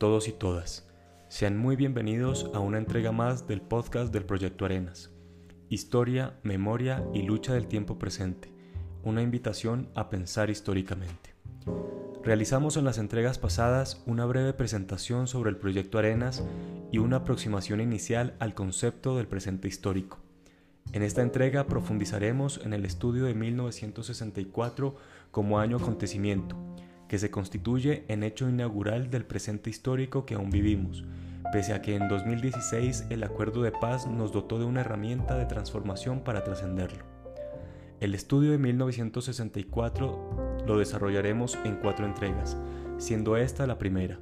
Todos y todas. Sean muy bienvenidos a una entrega más del podcast del Proyecto Arenas. Historia, memoria y lucha del tiempo presente. Una invitación a pensar históricamente. Realizamos en las entregas pasadas una breve presentación sobre el Proyecto Arenas y una aproximación inicial al concepto del presente histórico. En esta entrega profundizaremos en el estudio de 1964 como año acontecimiento que se constituye en hecho inaugural del presente histórico que aún vivimos, pese a que en 2016 el acuerdo de paz nos dotó de una herramienta de transformación para trascenderlo. El estudio de 1964 lo desarrollaremos en cuatro entregas, siendo esta la primera.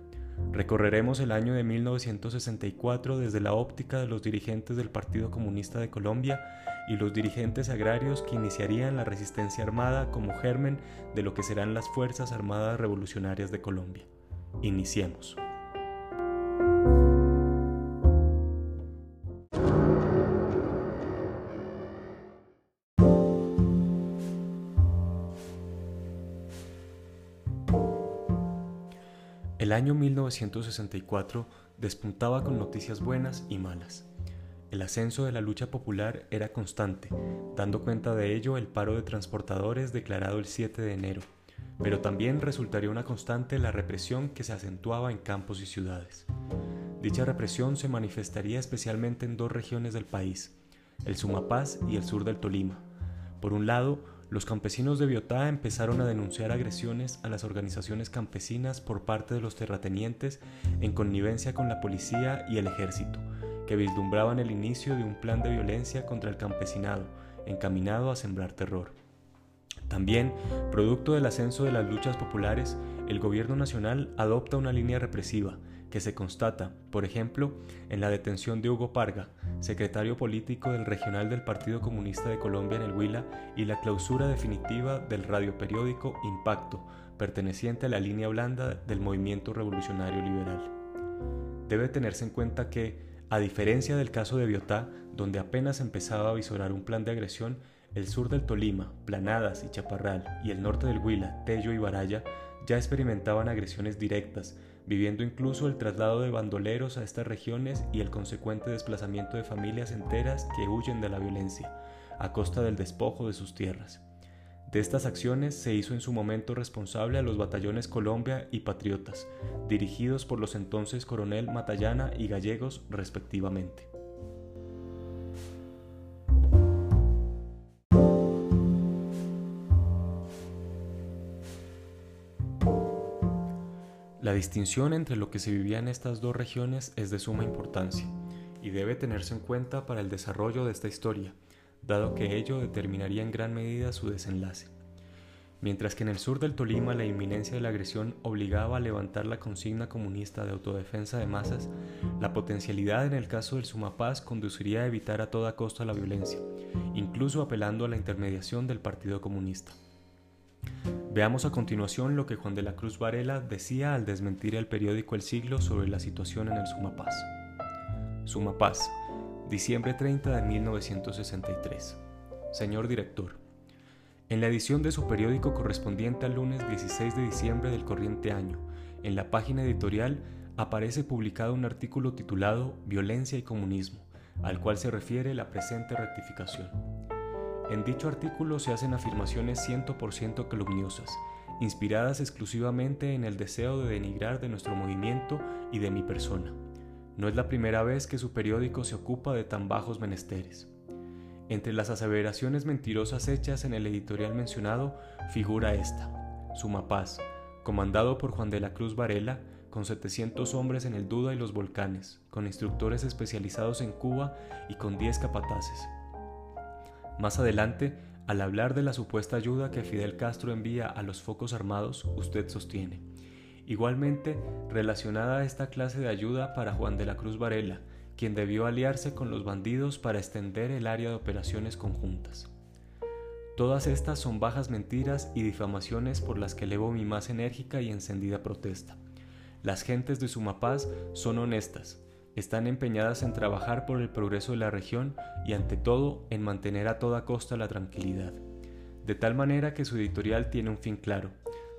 Recorreremos el año de 1964 desde la óptica de los dirigentes del Partido Comunista de Colombia y los dirigentes agrarios que iniciarían la resistencia armada como germen de lo que serán las Fuerzas Armadas Revolucionarias de Colombia. Iniciemos. Año 1964 despuntaba con noticias buenas y malas. El ascenso de la lucha popular era constante, dando cuenta de ello el paro de transportadores declarado el 7 de enero, pero también resultaría una constante la represión que se acentuaba en campos y ciudades. Dicha represión se manifestaría especialmente en dos regiones del país, el Sumapaz y el sur del Tolima. Por un lado, los campesinos de Biotá empezaron a denunciar agresiones a las organizaciones campesinas por parte de los terratenientes en connivencia con la policía y el ejército, que vislumbraban el inicio de un plan de violencia contra el campesinado, encaminado a sembrar terror. También, producto del ascenso de las luchas populares, el gobierno nacional adopta una línea represiva que se constata, por ejemplo, en la detención de Hugo Parga, secretario político del regional del Partido Comunista de Colombia en el Huila, y la clausura definitiva del radioperiódico Impacto, perteneciente a la línea blanda del movimiento revolucionario liberal. Debe tenerse en cuenta que, a diferencia del caso de Biotá, donde apenas empezaba a visorar un plan de agresión, el sur del Tolima, Planadas y Chaparral, y el norte del Huila, Tello y Baraya, ya experimentaban agresiones directas, viviendo incluso el traslado de bandoleros a estas regiones y el consecuente desplazamiento de familias enteras que huyen de la violencia, a costa del despojo de sus tierras. De estas acciones se hizo en su momento responsable a los batallones Colombia y Patriotas, dirigidos por los entonces coronel Matallana y Gallegos respectivamente. La distinción entre lo que se vivía en estas dos regiones es de suma importancia y debe tenerse en cuenta para el desarrollo de esta historia, dado que ello determinaría en gran medida su desenlace. Mientras que en el sur del Tolima la inminencia de la agresión obligaba a levantar la consigna comunista de autodefensa de masas, la potencialidad en el caso del Sumapaz conduciría a evitar a toda costa la violencia, incluso apelando a la intermediación del Partido Comunista. Veamos a continuación lo que Juan de la Cruz Varela decía al desmentir el periódico El Siglo sobre la situación en el Sumapaz. Sumapaz, diciembre 30 de 1963. Señor director, en la edición de su periódico correspondiente al lunes 16 de diciembre del corriente año, en la página editorial aparece publicado un artículo titulado Violencia y Comunismo, al cual se refiere la presente rectificación. En dicho artículo se hacen afirmaciones 100% calumniosas, inspiradas exclusivamente en el deseo de denigrar de nuestro movimiento y de mi persona no es la primera vez que su periódico se ocupa de tan bajos menesteres. Entre las aseveraciones mentirosas hechas en el editorial mencionado figura esta, Sumapaz, comandado por Juan de la Cruz Varela, con 700 hombres en el Duda y los volcanes, con instructores especializados en Cuba y con 10 capataces. Más adelante, al hablar de la supuesta ayuda que Fidel Castro envía a los focos armados, usted sostiene, Igualmente, relacionada a esta clase de ayuda para Juan de la Cruz Varela, quien debió aliarse con los bandidos para extender el área de operaciones conjuntas. Todas estas son bajas mentiras y difamaciones por las que elevo mi más enérgica y encendida protesta. Las gentes de Sumapaz son honestas, están empeñadas en trabajar por el progreso de la región y ante todo en mantener a toda costa la tranquilidad. De tal manera que su editorial tiene un fin claro,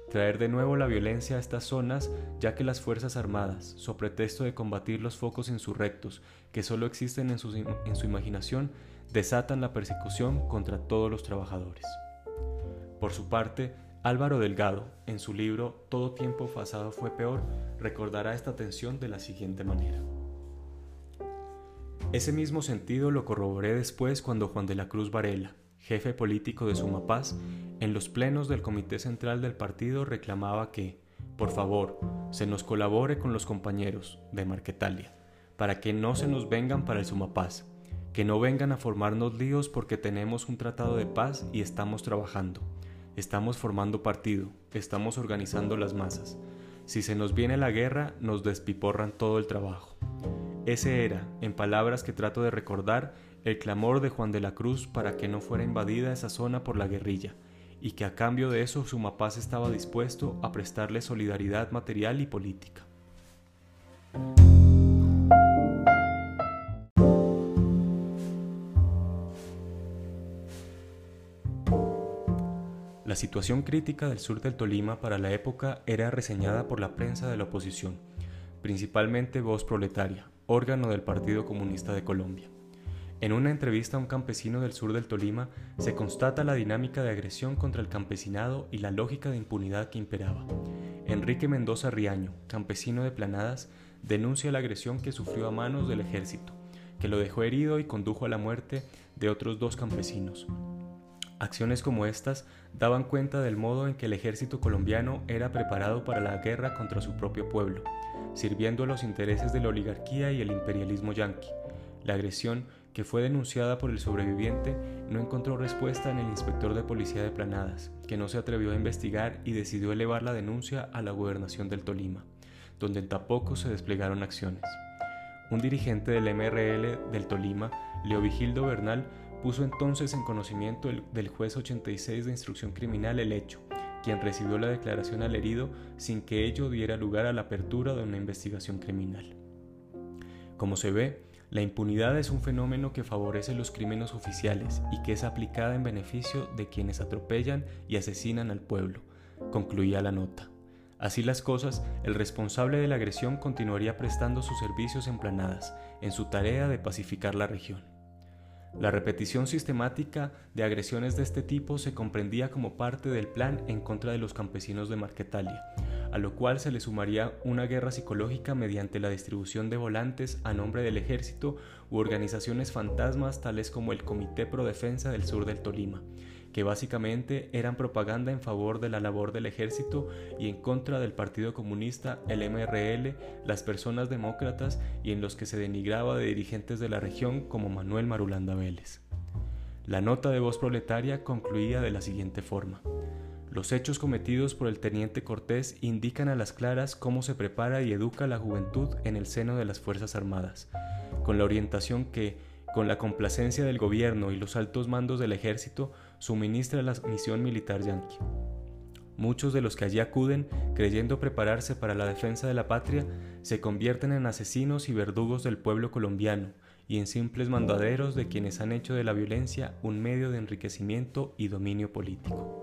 traer de nuevo la violencia a estas zonas, ya que las Fuerzas Armadas, so pretexto de combatir los focos insurrectos que solo existen en su, en su imaginación, desatan la persecución contra todos los trabajadores. Por su parte, Álvaro Delgado, en su libro Todo tiempo pasado fue peor, recordará esta tensión de la siguiente manera. Ese mismo sentido lo corroboré después cuando Juan de la Cruz Varela, jefe político de Sumapaz, en los plenos del Comité Central del partido reclamaba que, por favor, se nos colabore con los compañeros de Marquetalia, para que no se nos vengan para el Sumapaz, que no vengan a formarnos líos porque tenemos un tratado de paz y estamos trabajando, estamos formando partido, estamos organizando las masas. Si se nos viene la guerra, nos despiporran todo el trabajo. Ese era, en palabras que trato de recordar, el clamor de Juan de la Cruz para que no fuera invadida esa zona por la guerrilla, y que a cambio de eso Sumapaz estaba dispuesto a prestarle solidaridad material y política. La situación crítica del sur del Tolima para la época era reseñada por la prensa de la oposición, principalmente Voz Proletaria, órgano del Partido Comunista de Colombia. En una entrevista a un campesino del sur del Tolima se constata la dinámica de agresión contra el campesinado y la lógica de impunidad que imperaba. Enrique Mendoza Riaño, campesino de Planadas, denuncia la agresión que sufrió a manos del ejército, que lo dejó herido y condujo a la muerte de otros dos campesinos. Acciones como estas daban cuenta del modo en que el ejército colombiano era preparado para la guerra contra su propio pueblo, sirviendo a los intereses de la oligarquía y el imperialismo yanqui. La agresión que fue denunciada por el sobreviviente, no encontró respuesta en el inspector de policía de Planadas, que no se atrevió a investigar y decidió elevar la denuncia a la gobernación del Tolima, donde tampoco se desplegaron acciones. Un dirigente del MRL del Tolima, Leovigildo Bernal, puso entonces en conocimiento del juez 86 de instrucción criminal el hecho, quien recibió la declaración al herido sin que ello diera lugar a la apertura de una investigación criminal. Como se ve, la impunidad es un fenómeno que favorece los crímenes oficiales y que es aplicada en beneficio de quienes atropellan y asesinan al pueblo, concluía la nota. Así las cosas, el responsable de la agresión continuaría prestando sus servicios en planadas, en su tarea de pacificar la región. La repetición sistemática de agresiones de este tipo se comprendía como parte del plan en contra de los campesinos de Marquetalia, a lo cual se le sumaría una guerra psicológica mediante la distribución de volantes a nombre del ejército u organizaciones fantasmas tales como el Comité Pro Defensa del Sur del Tolima, que básicamente eran propaganda en favor de la labor del ejército y en contra del Partido Comunista, el MRL, las personas demócratas y en los que se denigraba de dirigentes de la región como Manuel Marulanda Vélez. La nota de voz proletaria concluía de la siguiente forma. Los hechos cometidos por el teniente Cortés indican a las claras cómo se prepara y educa la juventud en el seno de las Fuerzas Armadas, con la orientación que, con la complacencia del gobierno y los altos mandos del ejército, suministra la misión militar yanqui. Muchos de los que allí acuden, creyendo prepararse para la defensa de la patria, se convierten en asesinos y verdugos del pueblo colombiano y en simples mandaderos de quienes han hecho de la violencia un medio de enriquecimiento y dominio político.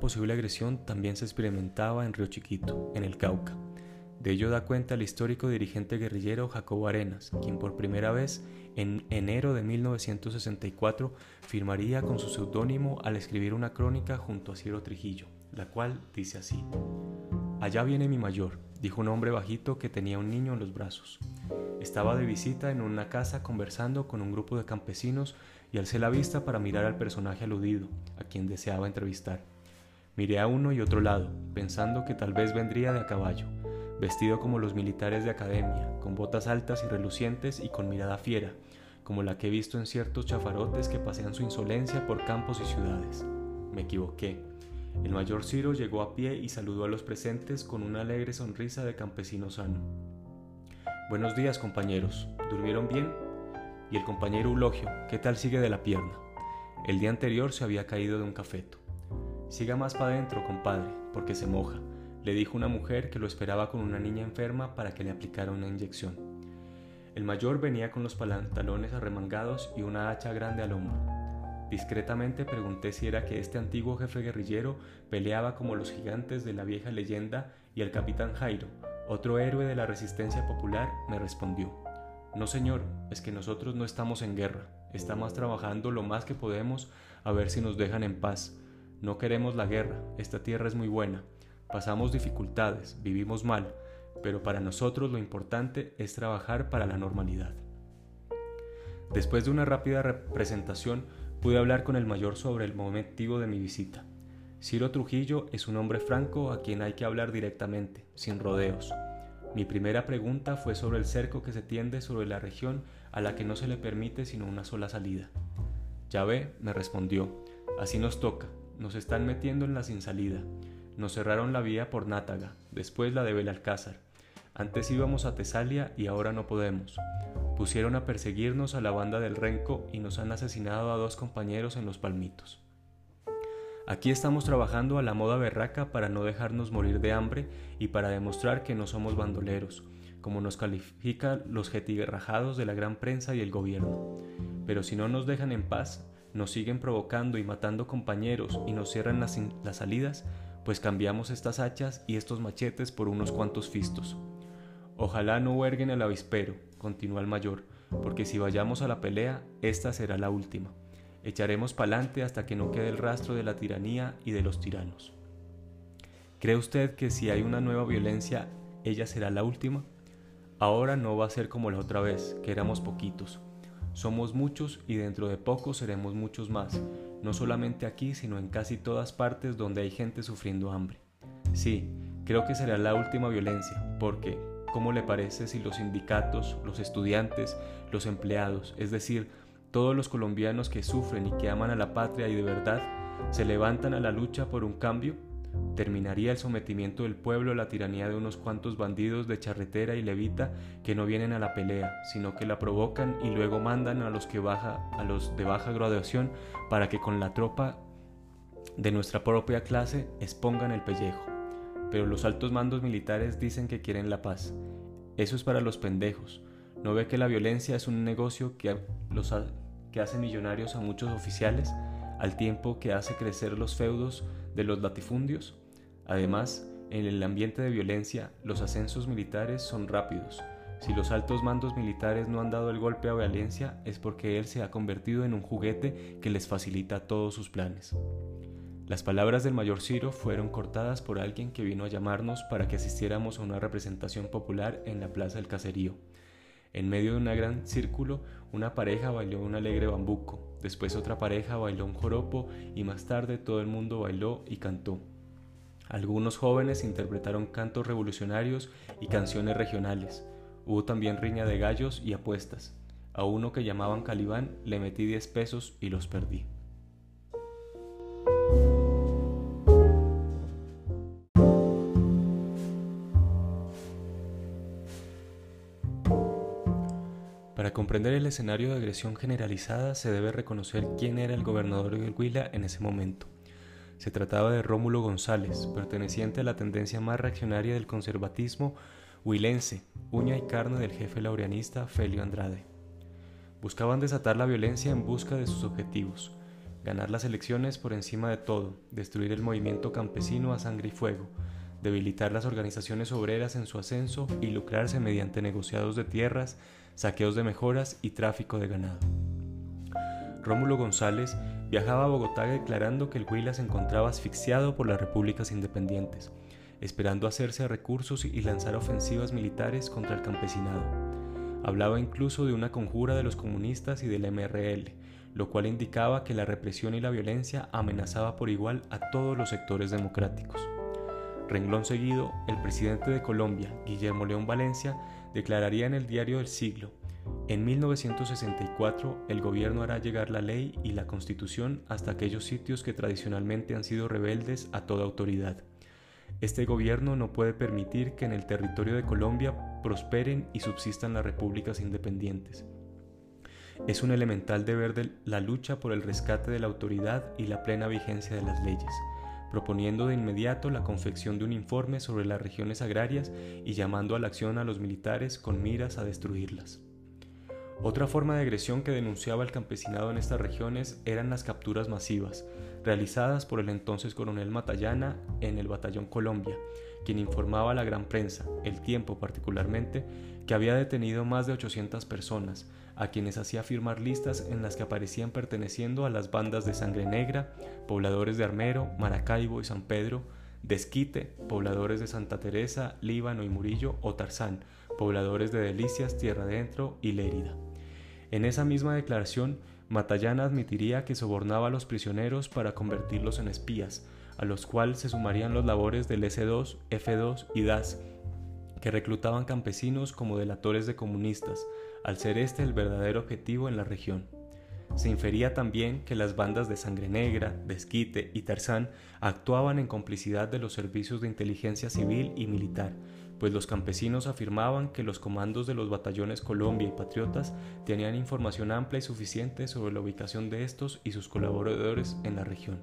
Posible agresión también se experimentaba en Río Chiquito, en el Cauca. De ello da cuenta el histórico dirigente guerrillero Jacobo Arenas, quien por primera vez en enero de 1964 firmaría con su seudónimo al escribir una crónica junto a Ciro Trujillo, la cual dice así: Allá viene mi mayor, dijo un hombre bajito que tenía un niño en los brazos. Estaba de visita en una casa conversando con un grupo de campesinos y alcé la vista para mirar al personaje aludido, a quien deseaba entrevistar. Miré a uno y otro lado, pensando que tal vez vendría de a caballo, vestido como los militares de academia, con botas altas y relucientes y con mirada fiera, como la que he visto en ciertos chafarotes que pasean su insolencia por campos y ciudades. Me equivoqué. El mayor Ciro llegó a pie y saludó a los presentes con una alegre sonrisa de campesino sano. Buenos días, compañeros. ¿Durmieron bien? y el compañero Eulogio, ¿qué tal sigue de la pierna? El día anterior se había caído de un cafeto. Siga más para adentro, compadre, porque se moja, le dijo una mujer que lo esperaba con una niña enferma para que le aplicara una inyección. El mayor venía con los pantalones arremangados y una hacha grande al hombro. Discretamente pregunté si era que este antiguo jefe guerrillero peleaba como los gigantes de la vieja leyenda y el capitán Jairo, otro héroe de la resistencia popular, me respondió. No señor, es que nosotros no estamos en guerra, estamos trabajando lo más que podemos a ver si nos dejan en paz. No queremos la guerra, esta tierra es muy buena, pasamos dificultades, vivimos mal, pero para nosotros lo importante es trabajar para la normalidad. Después de una rápida representación, pude hablar con el mayor sobre el motivo de mi visita. Ciro Trujillo es un hombre franco a quien hay que hablar directamente, sin rodeos. Mi primera pregunta fue sobre el cerco que se tiende sobre la región a la que no se le permite sino una sola salida. Ya ve, me respondió, así nos toca, nos están metiendo en la sin salida. Nos cerraron la vía por Nátaga, después la de Belalcázar. Antes íbamos a Tesalia y ahora no podemos. Pusieron a perseguirnos a la banda del Renco y nos han asesinado a dos compañeros en los Palmitos. Aquí estamos trabajando a la moda berraca para no dejarnos morir de hambre y para demostrar que no somos bandoleros, como nos califican los jetirrajados de la gran prensa y el gobierno. Pero si no nos dejan en paz, nos siguen provocando y matando compañeros y nos cierran las, salidas, pues cambiamos estas hachas y estos machetes por unos cuantos fistos. Ojalá no huerguen el avispero, continuó el mayor, porque si vayamos a la pelea, esta será la última. Echaremos pa'lante hasta que no quede el rastro de la tiranía y de los tiranos. ¿Cree usted que si hay una nueva violencia, ella será la última? Ahora no va a ser como la otra vez, que éramos poquitos. Somos muchos y dentro de poco seremos muchos más, no solamente aquí, sino en casi todas partes donde hay gente sufriendo hambre. Sí, creo que será la última violencia, porque, ¿Cómo le parece si los sindicatos, los estudiantes, los empleados, es decir, todos los colombianos que sufren y que aman a la patria y de verdad, se levantan a la lucha por un cambio? Terminaría el sometimiento del pueblo a la tiranía de unos cuantos bandidos de charretera y levita que no vienen a la pelea, sino que la provocan y luego mandan a los que baja, a los de baja graduación para que con la tropa de nuestra propia clase expongan el pellejo pero los altos mandos militares dicen que quieren la paz. Eso es para los pendejos. ¿No ve que la violencia es un negocio que, los que hace millonarios a muchos oficiales, al tiempo que hace crecer los feudos de los latifundios? Además, en el ambiente de violencia, los ascensos militares son rápidos. Si los altos mandos militares no han dado el golpe a Valencia es porque él se ha convertido en un juguete que les facilita todos sus planes. Las palabras del mayor Ciro fueron cortadas por alguien que vino a llamarnos para que asistiéramos a una representación popular en la plaza del caserío. En medio de un gran círculo, una pareja bailó un alegre bambuco, después otra pareja bailó un joropo y más tarde todo el mundo bailó y cantó. Algunos jóvenes interpretaron cantos revolucionarios y canciones regionales. Hubo también riña de gallos y apuestas. A uno que llamaban Calibán le metí diez pesos y los perdí. Comprender el escenario de agresión generalizada se debe reconocer quién era el gobernador de Huila en ese momento. Se trataba de Rómulo González, perteneciente a la tendencia más reaccionaria del conservatismo huilense, uña y carne del jefe laureanista Felio Andrade. Buscaban desatar la violencia en busca de sus objetivos, ganar las elecciones por encima de todo, destruir el movimiento campesino a sangre y fuego, debilitar las organizaciones obreras en su ascenso y lucrarse mediante negociados de tierras, saqueos de mejoras y tráfico de ganado. Rómulo González viajaba a Bogotá declarando que el Huila se encontraba asfixiado por las repúblicas independientes, esperando hacerse recursos y lanzar ofensivas militares contra el campesinado. Hablaba incluso de una conjura de los comunistas y del MRL, lo cual indicaba que la represión y la violencia amenazaba por igual a todos los sectores democráticos. Renglón seguido, el presidente de Colombia, Guillermo León Valencia, declararía en el diario del siglo, en 1964 el gobierno hará llegar la ley y la constitución hasta aquellos sitios que tradicionalmente han sido rebeldes a toda autoridad. Este gobierno no puede permitir que en el territorio de Colombia prosperen y subsistan las repúblicas independientes. Es un elemental deber de la lucha por el rescate de la autoridad y la plena vigencia de las leyes proponiendo de inmediato la confección de un informe sobre las regiones agrarias y llamando a la acción a los militares con miras a destruirlas. Otra forma de agresión que denunciaba el campesinado en estas regiones eran las capturas masivas, realizadas por el entonces coronel Matallana en el Batallón Colombia, quien informaba a la gran prensa, el tiempo particularmente, que había detenido más de 800 personas, a quienes hacía firmar listas en las que aparecían perteneciendo a las bandas de Sangre Negra, pobladores de Armero, Maracaibo y San Pedro, Desquite, pobladores de Santa Teresa, Líbano y Murillo, o Tarzán, pobladores de Delicias, Tierra Adentro y Lérida. En esa misma declaración, Matallana admitiría que sobornaba a los prisioneros para convertirlos en espías, a los cuales se sumarían los labores del S2, F2 y DAS, que reclutaban campesinos como delatores de comunistas, al ser este el verdadero objetivo en la región. Se infería también que las bandas de Sangre Negra, Desquite y Tarzán actuaban en complicidad de los servicios de inteligencia civil y militar, pues los campesinos afirmaban que los comandos de los batallones Colombia y Patriotas tenían información amplia y suficiente sobre la ubicación de estos y sus colaboradores en la región.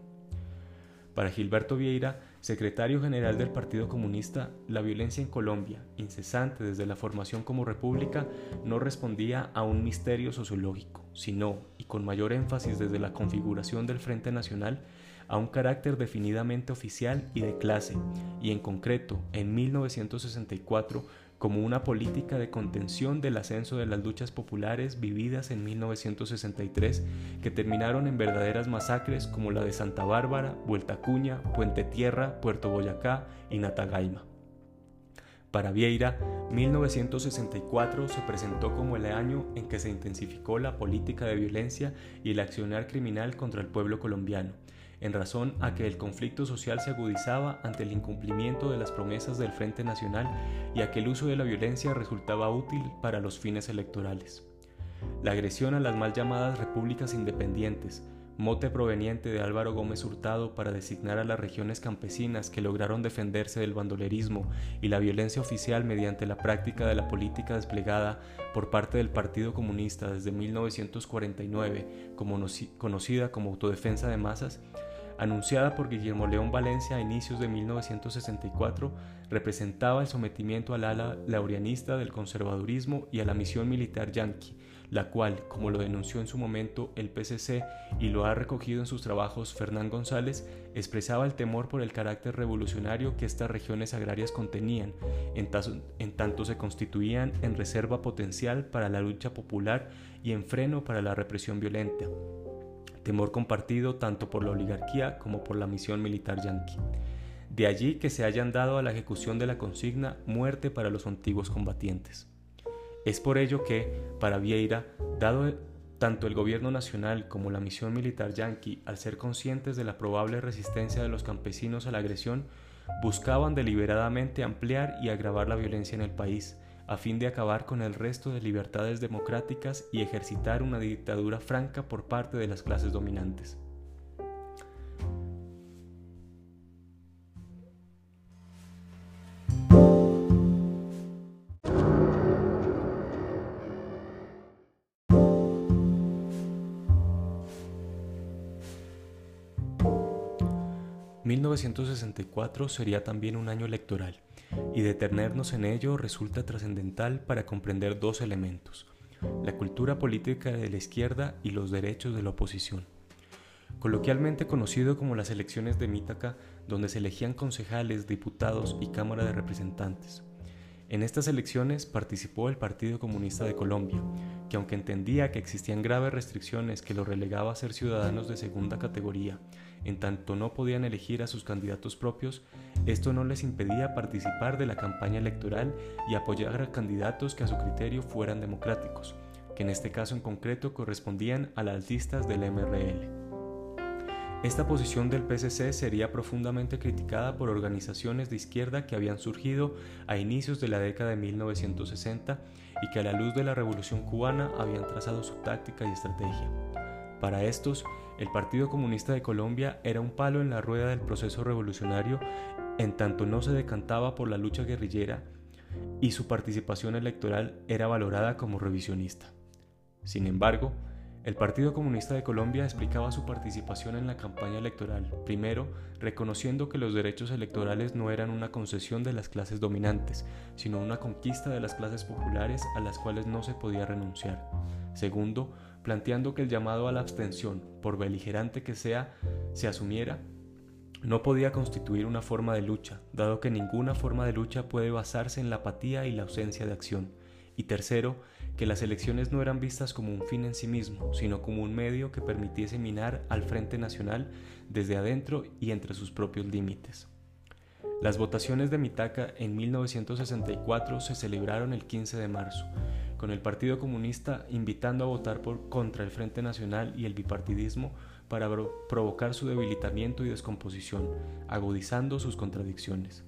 Para Gilberto Vieira, secretario general del Partido Comunista, la violencia en Colombia, incesante desde la formación como república, no respondía a un misterio sociológico, sino, y con mayor énfasis desde la configuración del Frente Nacional, a un carácter definidamente oficial y de clase, y en concreto, en 1964, como una política de contención del ascenso de las luchas populares vividas en 1963 que terminaron en verdaderas masacres como la de Santa Bárbara, Vuelta Cuña, Puente Tierra, Puerto Boyacá y Natagaima. Para Vieira, 1964 se presentó como el año en que se intensificó la política de violencia y el accionar criminal contra el pueblo colombiano, en razón a que el conflicto social se agudizaba ante el incumplimiento de las promesas del Frente Nacional y a que el uso de la violencia resultaba útil para los fines electorales. La agresión a las mal llamadas repúblicas independientes, mote proveniente de Álvaro Gómez Hurtado para designar a las regiones campesinas que lograron defenderse del bandolerismo y la violencia oficial mediante la práctica de la política desplegada por parte del Partido Comunista desde 1949, como conocida como autodefensa de masas, anunciada por Guillermo León Valencia a inicios de 1964, representaba el sometimiento al ala laureanista del conservadurismo y a la misión militar yanqui, la cual, como lo denunció en su momento el PCC y lo ha recogido en sus trabajos Fernán González, expresaba el temor por el carácter revolucionario que estas regiones agrarias contenían, en, en tanto se constituían en reserva potencial para la lucha popular y en freno para la represión violenta temor compartido tanto por la oligarquía como por la misión militar yanqui. De allí que se hayan dado a la ejecución de la consigna muerte para los antiguos combatientes. Es por ello que, para Vieira, dado tanto el gobierno nacional como la misión militar yanqui, al ser conscientes de la probable resistencia de los campesinos a la agresión, buscaban deliberadamente ampliar y agravar la violencia en el país, a fin de acabar con el resto de libertades democráticas y ejercitar una dictadura franca por parte de las clases dominantes. 1964 sería también un año electoral, y detenernos en ello resulta trascendental para comprender dos elementos, la cultura política de la izquierda y los derechos de la oposición. Coloquialmente conocido como las elecciones de Mítaca, donde se elegían concejales, diputados y Cámara de Representantes. En estas elecciones participó el Partido Comunista de Colombia, que aunque entendía que existían graves restricciones que lo relegaba a ser ciudadanos de segunda categoría, en tanto no podían elegir a sus candidatos propios, esto no les impedía participar de la campaña electoral y apoyar a candidatos que a su criterio fueran democráticos, que en este caso en concreto correspondían a las listas del MRL. Esta posición del PCC sería profundamente criticada por organizaciones de izquierda que habían surgido a inicios de la década de 1960 y que a la luz de la Revolución cubana habían trazado su táctica y estrategia. Para estos, el Partido Comunista de Colombia era un palo en la rueda del proceso revolucionario en tanto no se decantaba por la lucha guerrillera y su participación electoral era valorada como revisionista. Sin embargo, El Partido Comunista de Colombia explicaba su participación en la campaña electoral, primero, reconociendo que los derechos electorales no eran una concesión de las clases dominantes, sino una conquista de las clases populares a las cuales no se podía renunciar. Segundo, planteando que el llamado a la abstención, por beligerante que sea, se asumiera, no podía constituir una forma de lucha, dado que ninguna forma de lucha puede basarse en la apatía y la ausencia de acción. Y tercero, que las elecciones no eran vistas como un fin en sí mismo, sino como un medio que permitiese minar al Frente Nacional desde adentro y entre sus propios límites. Las votaciones de Mitaca en 1964 se celebraron el 15 de marzo, con el Partido Comunista invitando a votar por, contra el Frente Nacional y el bipartidismo para provocar su debilitamiento y descomposición, agudizando sus contradicciones.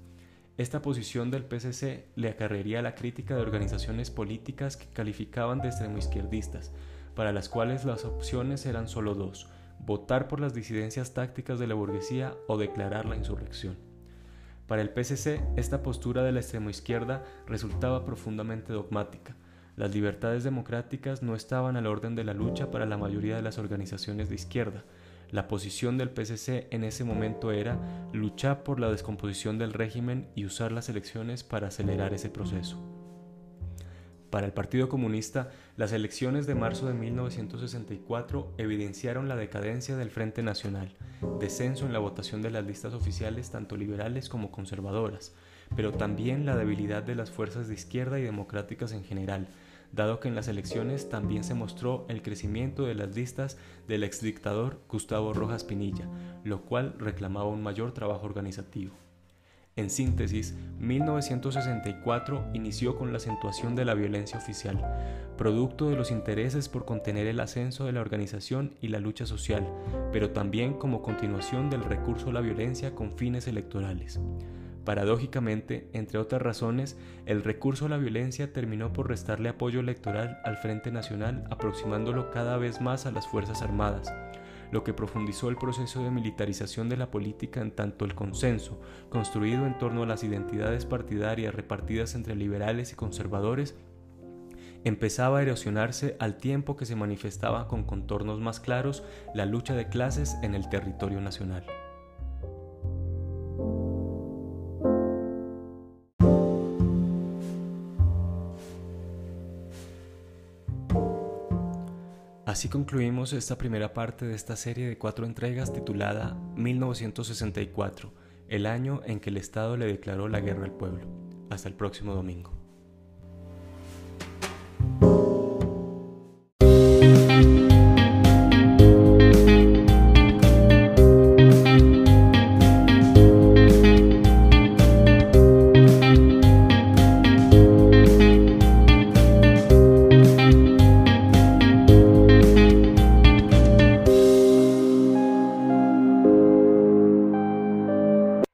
Esta posición del PCC le acarrearía la crítica de organizaciones políticas que calificaban de extremoizquierdistas, para las cuales las opciones eran solo dos, votar por las disidencias tácticas de la burguesía o declarar la insurrección. Para el PCC, esta postura de la extremoizquierda resultaba profundamente dogmática. Las libertades democráticas no estaban al orden de la lucha para la mayoría de las organizaciones de izquierda, la posición del PCC en ese momento era luchar por la descomposición del régimen y usar las elecciones para acelerar ese proceso. Para el Partido Comunista, las elecciones de marzo de 1964 evidenciaron la decadencia del Frente Nacional, descenso en la votación de las listas oficiales tanto liberales como conservadoras, pero también la debilidad de las fuerzas de izquierda y democráticas en general, dado que en las elecciones también se mostró el crecimiento de las listas del exdictador Gustavo Rojas Pinilla, lo cual reclamaba un mayor trabajo organizativo. En síntesis, 1964 inició con la acentuación de la violencia oficial, producto de los intereses por contener el ascenso de la organización y la lucha social, pero también como continuación del recurso a la violencia con fines electorales. Paradójicamente, entre otras razones, el recurso a la violencia terminó por restarle apoyo electoral al Frente Nacional, aproximándolo cada vez más a las Fuerzas Armadas, lo que profundizó el proceso de militarización de la política en tanto el consenso, construido en torno a las identidades partidarias repartidas entre liberales y conservadores, empezaba a erosionarse al tiempo que se manifestaba con contornos más claros la lucha de clases en el territorio nacional. Así concluimos esta primera parte de esta serie de cuatro entregas titulada 1964, el año en que el Estado le declaró la guerra al pueblo. Hasta el próximo domingo.